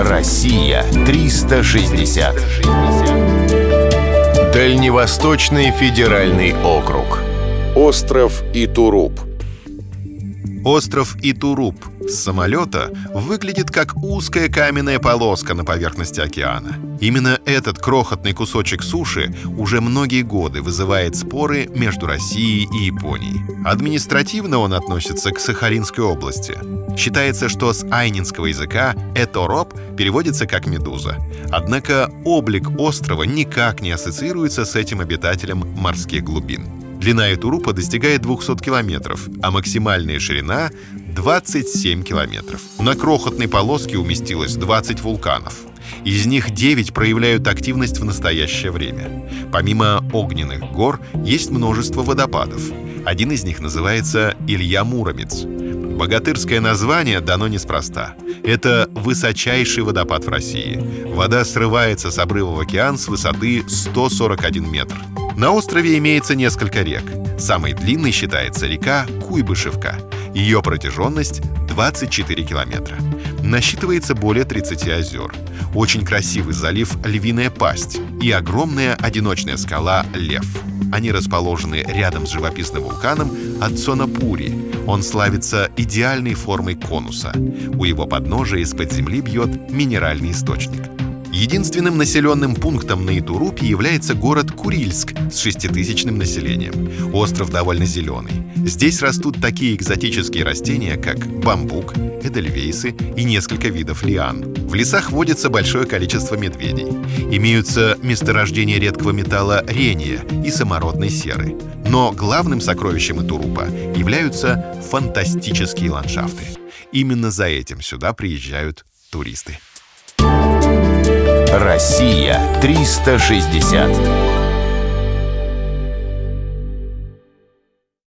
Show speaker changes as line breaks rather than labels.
Россия 360. Дальневосточный федеральный округ. Остров Итуруп.
Остров Итуруп с самолета выглядит как узкая каменная полоска на поверхности океана. Именно этот крохотный кусочек суши уже многие годы вызывает споры между Россией и Японией. Административно он относится к Сахалинской области. Считается, что с айнинского языка «этороп» переводится как «медуза». Однако облик острова никак не ассоциируется с этим обитателем морских глубин. Длина Этурупа достигает 200 километров, а максимальная ширина — 27 километров. На крохотной полоске уместилось 20 вулканов. Из них 9 проявляют активность в настоящее время. Помимо огненных гор, есть множество водопадов. Один из них называется Илья Муромец. Богатырское название дано неспроста. Это высочайший водопад в России. Вода срывается с обрыва в океан с высоты 141 метр. На острове имеется несколько рек. Самой длинной считается река Куйбышевка. Ее протяженность 24 километра. Насчитывается более 30 озер. Очень красивый залив Львиная Пасть и огромная одиночная скала Лев. Они расположены рядом с живописным вулканом Ацонапури. Он славится идеальной формой конуса. У его подножия из-под земли бьет минеральный источник. Единственным населенным пунктом на Итурупе является город Курильск с шеститысячным населением. Остров довольно зеленый. Здесь растут такие экзотические растения, как бамбук, эдельвейсы и несколько видов лиан. В лесах водится большое количество медведей. Имеются месторождения редкого металла рения и самородной серы. Но главным сокровищем Итурупа являются фантастические ландшафты. Именно за этим сюда приезжают туристы.
Россия 360.